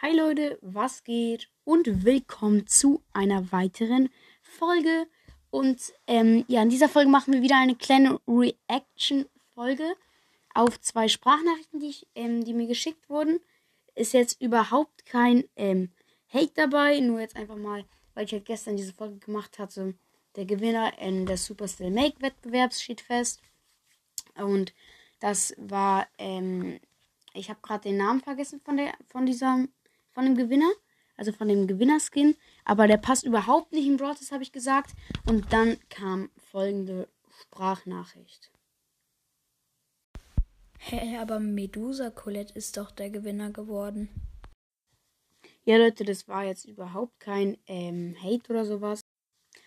Hi Leute, was geht? Und willkommen zu einer weiteren Folge. Und ähm, ja, in dieser Folge machen wir wieder eine kleine Reaction-Folge auf zwei Sprachnachrichten, die, ich, ähm, die mir geschickt wurden. Ist jetzt überhaupt kein ähm, Hate dabei, nur jetzt einfach mal, weil ich halt gestern diese Folge gemacht hatte. Der Gewinner in des Superstar Make Wettbewerbs steht fest. Und das war, ähm, ich habe gerade den Namen vergessen von der, von diesem, von dem Gewinner, also von dem Gewinnerskin, aber der passt überhaupt nicht in Brawl das habe ich gesagt. Und dann kam folgende Sprachnachricht. Hä, hey, aber Medusa Colette ist doch der Gewinner geworden. Ja, Leute, das war jetzt überhaupt kein ähm, Hate oder sowas.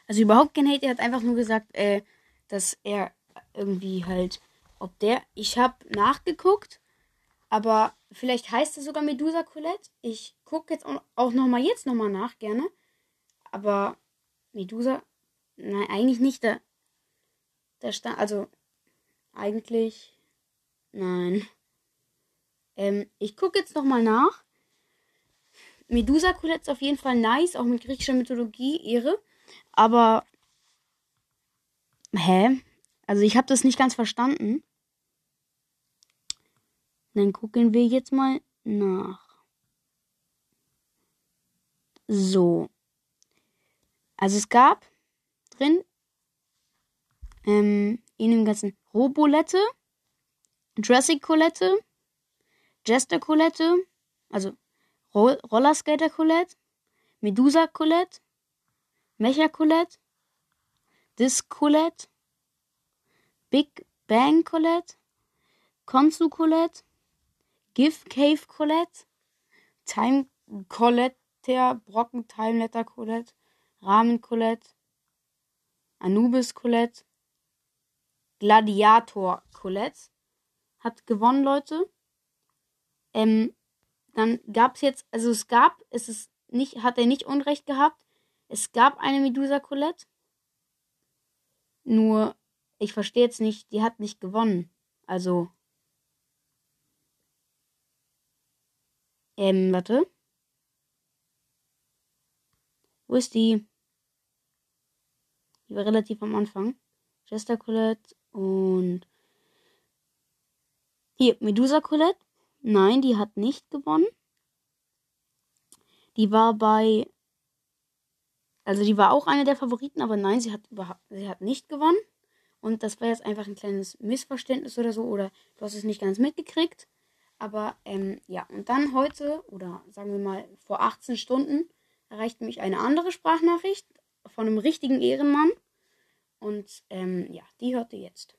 Also überhaupt kein Hate. Er hat einfach nur gesagt, äh, dass er irgendwie halt, ob der, ich habe nachgeguckt, aber vielleicht heißt es sogar Medusa Colette. Ich gucke jetzt auch noch mal jetzt noch mal nach gerne. Aber Medusa, nein, eigentlich nicht. Da, da stand, also eigentlich, nein. Ähm, ich gucke jetzt noch mal nach. Medusa Colette ist auf jeden Fall nice, auch mit griechischer Mythologie, Ehre. Aber, hä? Also ich habe das nicht ganz verstanden. Dann gucken wir jetzt mal nach. So. Also es gab drin ähm, in dem ganzen Robolette, Jurassic Colette, Jester Colette, also Roll Rollerskater Colette, Medusa Colette, Mecha Colette, Disc Colette, Big Bang Colette, Konsu Colette, Give Cave Colette, Time Colette, Brocken Time Letter Colette, Rahmen Colette, Anubis Colette, Gladiator Colette hat gewonnen, Leute. Ähm, dann gab es jetzt, also es gab, es ist nicht, hat er nicht Unrecht gehabt. Es gab eine Medusa Colette. Nur, ich verstehe jetzt nicht, die hat nicht gewonnen. Also. Ähm, warte. Wo ist die? Die war relativ am Anfang. Chester Colette und. Hier, Medusa Colette. Nein, die hat nicht gewonnen. Die war bei. Also die war auch eine der Favoriten, aber nein, sie hat überhaupt, sie hat nicht gewonnen. Und das war jetzt einfach ein kleines Missverständnis oder so, oder du hast es nicht ganz mitgekriegt. Aber ähm, ja, und dann heute, oder sagen wir mal vor 18 Stunden, erreicht mich eine andere Sprachnachricht von einem richtigen Ehrenmann. Und ähm, ja, die hört ihr jetzt.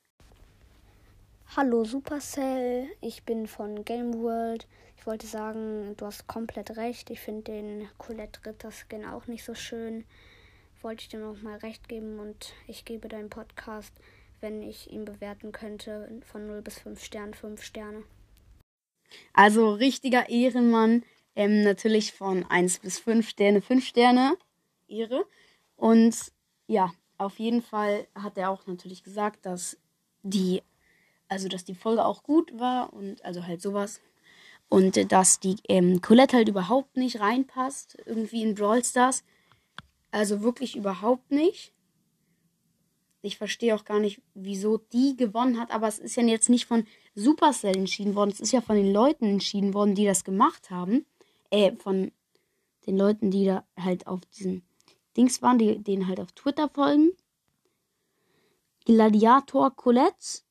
Hallo Supercell, ich bin von Game World. Ich wollte sagen, du hast komplett recht. Ich finde den Colette Ritter Skin auch nicht so schön. Wollte ich dir noch mal recht geben und ich gebe deinen Podcast, wenn ich ihn bewerten könnte, von 0 bis 5 Sternen, 5 Sterne. Also richtiger Ehrenmann. Ähm, natürlich von 1 bis 5 Sterne, 5 Sterne. Ehre. Und ja, auf jeden Fall hat er auch natürlich gesagt, dass die also dass die Folge auch gut war und also halt sowas. Und dass die ähm, Colette halt überhaupt nicht reinpasst, irgendwie in Brawl Stars. Also wirklich überhaupt nicht. Ich verstehe auch gar nicht, wieso die gewonnen hat, aber es ist ja jetzt nicht von Supercell entschieden worden. Es ist ja von den Leuten entschieden worden, die das gemacht haben. Äh, von den Leuten, die da halt auf diesen Dings waren, die denen halt auf Twitter folgen. Gladiator Colette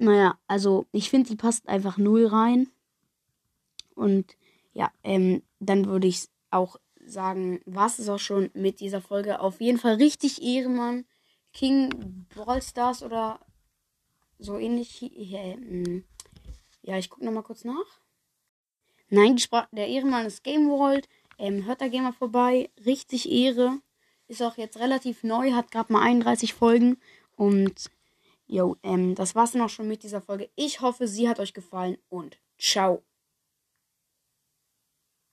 naja, also ich finde, die passt einfach null rein. Und ja, ähm, dann würde ich auch sagen, war es auch schon mit dieser Folge. Auf jeden Fall richtig Ehrenmann. King Brawl Stars oder so ähnlich. Hm. Ja, ich gucke nochmal kurz nach. Nein, der Ehrenmann ist Game World. Ähm, hört da gerne mal vorbei. Richtig Ehre. Ist auch jetzt relativ neu, hat gerade mal 31 Folgen. Und Jo, ähm, das war's dann auch schon mit dieser Folge. Ich hoffe, sie hat euch gefallen und ciao.